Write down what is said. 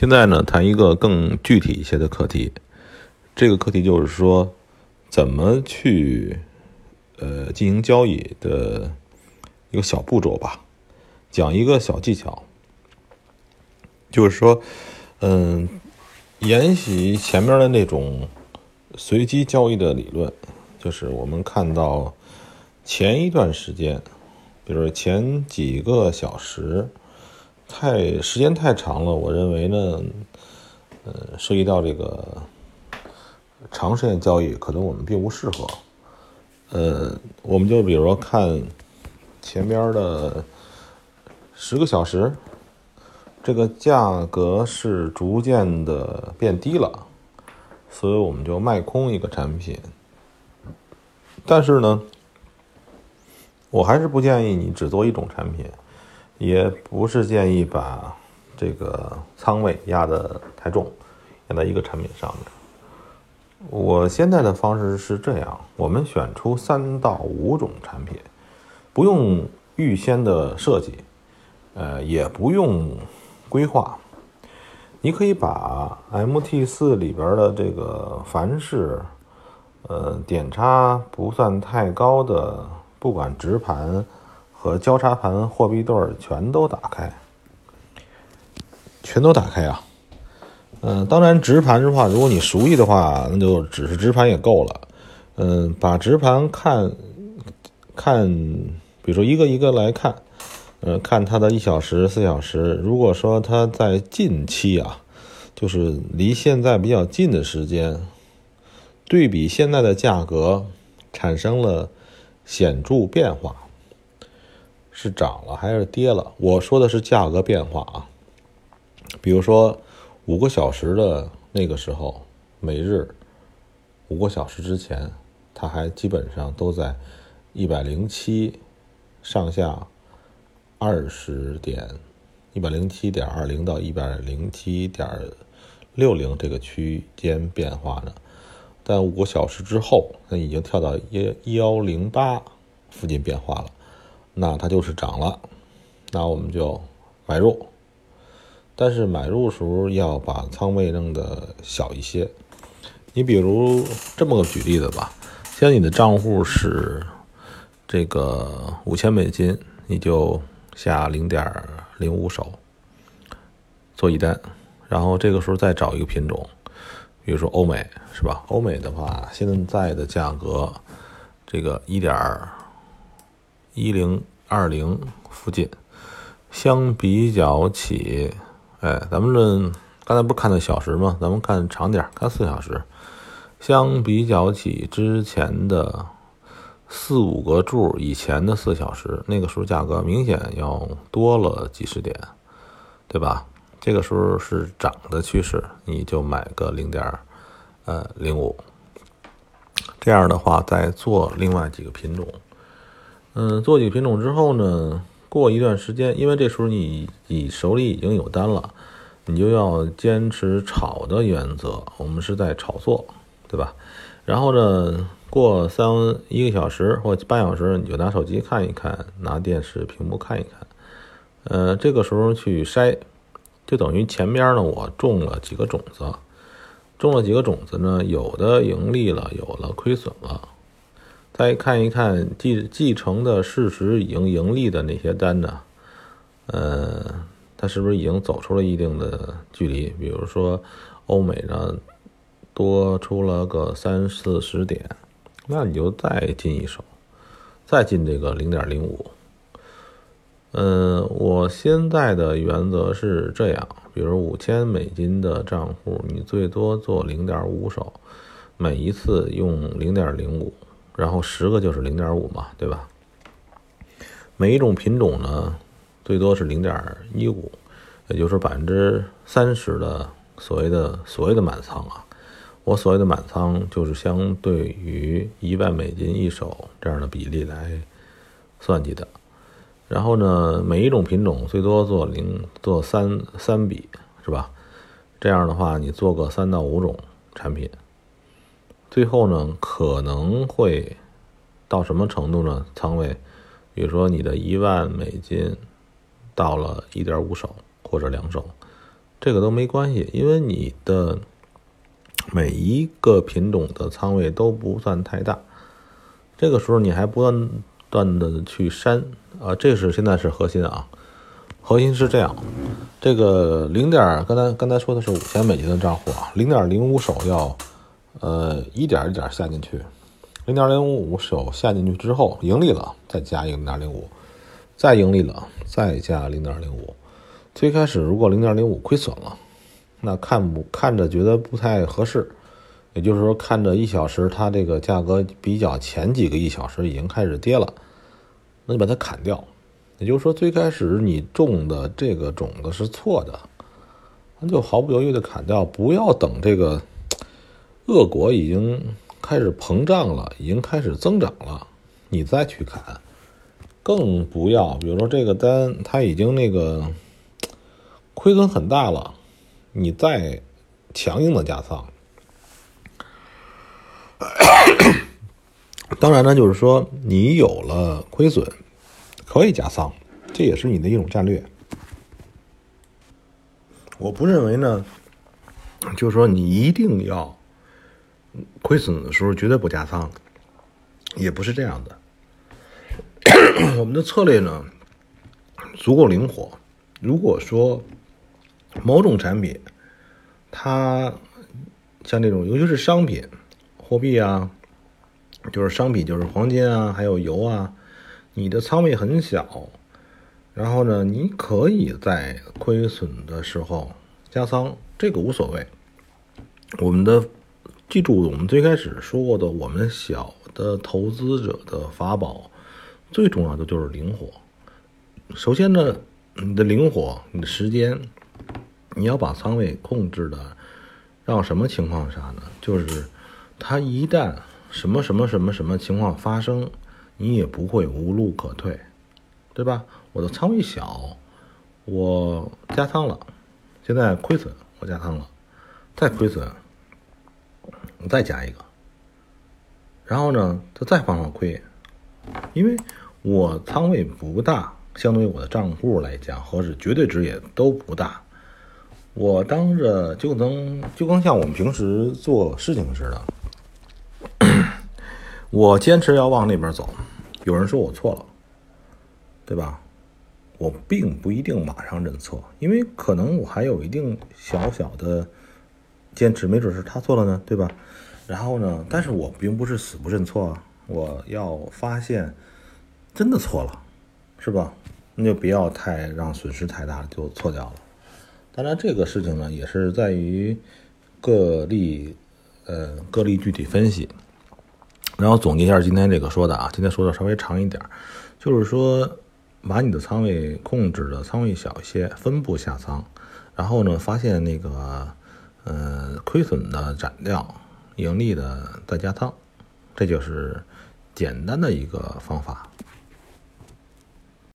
现在呢，谈一个更具体一些的课题。这个课题就是说，怎么去呃进行交易的一个小步骤吧。讲一个小技巧，就是说，嗯，沿袭前面的那种随机交易的理论，就是我们看到前一段时间，比如前几个小时。太时间太长了，我认为呢，呃，涉及到这个长时间交易，可能我们并不适合。呃，我们就比如说看前边的十个小时，这个价格是逐渐的变低了，所以我们就卖空一个产品。但是呢，我还是不建议你只做一种产品。也不是建议把这个仓位压得太重，压在一个产品上面。我现在的方式是这样：我们选出三到五种产品，不用预先的设计，呃，也不用规划。你可以把 MT 四里边的这个凡是呃点差不算太高的，不管直盘。和交叉盘货币对全都打开，全都打开啊！嗯，当然直盘的话，如果你熟悉的话，那就只是直盘也够了。嗯，把直盘看看，比如说一个一个来看，呃，看它的一小时、四小时。如果说它在近期啊，就是离现在比较近的时间，对比现在的价格产生了显著变化。是涨了还是跌了？我说的是价格变化啊。比如说五个小时的那个时候，每日五个小时之前，它还基本上都在一百零七上下二十点，一百零七点二零到一百零七点六零这个区间变化呢。但五个小时之后，它已经跳到一幺零八附近变化了。那它就是涨了，那我们就买入，但是买入时候要把仓位弄得小一些。你比如这么个举例子吧，现在你的账户是这个五千美金，你就下零点零五手做一单，然后这个时候再找一个品种，比如说欧美是吧？欧美的话，现在的价格这个一点。一零二零附近，相比较起，哎，咱们这刚才不是看的小时吗？咱们看长点，看四小时。相比较起之前的四五个柱以前的四小时，那个时候价格明显要多了几十点，对吧？这个时候是涨的趋势，你就买个零点呃零五。这样的话，再做另外几个品种。嗯，做几个品种之后呢，过一段时间，因为这时候你你手里已经有单了，你就要坚持炒的原则。我们是在炒作，对吧？然后呢，过三一个小时或半小时，你就拿手机看一看，拿电视屏幕看一看。呃，这个时候去筛，就等于前边呢，我种了几个种子，种了几个种子呢，有的盈利了，有了亏损了。再看一看继继承的事实已经盈利的那些单呢？呃，它是不是已经走出了一定的距离？比如说欧美呢多出了个三四十点，那你就再进一手，再进这个零点零五。嗯，我现在的原则是这样：比如五千美金的账户，你最多做零点五手，每一次用零点零五。然后十个就是零点五嘛，对吧？每一种品种呢，最多是零点一五，也就是百分之三十的所谓的所谓的满仓啊。我所谓的满仓就是相对于一万美金一手这样的比例来算计的。然后呢，每一种品种最多做零做三三笔，是吧？这样的话，你做个三到五种产品。最后呢，可能会到什么程度呢？仓位，比如说你的一万美金到了一点五手或者两手，这个都没关系，因为你的每一个品种的仓位都不算太大。这个时候你还不断断的去删啊，这是现在是核心啊，核心是这样，这个零点刚才刚才说的是五千美金的账户啊，零点零五手要呃一点一点下进去，零点零五手下进去之后盈利了，再加一个零点零五，再盈利了，再加零点零五。最开始如果零点零五亏损了，那看不看着觉得不太合适。也就是说，看着一小时它这个价格比较前几个一小时已经开始跌了，那你把它砍掉。也就是说，最开始你种的这个种子是错的，那就毫不犹豫的砍掉，不要等这个恶果已经开始膨胀了，已经开始增长了，你再去砍。更不要，比如说这个单它已经那个亏损很大了，你再强硬的加仓。当然呢，就是说你有了亏损，可以加仓，这也是你的一种战略。我不认为呢，就是说你一定要亏损的时候绝对不加仓，也不是这样的。我们的策略呢足够灵活。如果说某种产品，它像这种，尤其是商品。货币啊，就是商品，就是黄金啊，还有油啊。你的仓位很小，然后呢，你可以在亏损的时候加仓，这个无所谓。我们的记住，我们最开始说过的，我们小的投资者的法宝，最重要的就是灵活。首先呢，你的灵活，你的时间，你要把仓位控制的，让什么情况下呢？就是。它一旦什么什么什么什么情况发生，你也不会无路可退，对吧？我的仓位小，我加仓了，现在亏损，我加仓了，再亏损，我再加一个，然后呢，它再放上亏，因为我仓位不大，相对于我的账户来讲，和是绝对值也都不大，我当着就能就跟像我们平时做事情似的。我坚持要往那边走，有人说我错了，对吧？我并不一定马上认错，因为可能我还有一定小小的坚持，没准是他错了呢，对吧？然后呢，但是我并不是死不认错啊，我要发现真的错了，是吧？那就不要太让损失太大就错掉了。当然，这个事情呢，也是在于个例，呃，个例具体分析。然后总结一下今天这个说的啊，今天说的稍微长一点，就是说把你的仓位控制的仓位小一些，分步下仓，然后呢发现那个呃亏损的斩掉，盈利的再加仓，这就是简单的一个方法。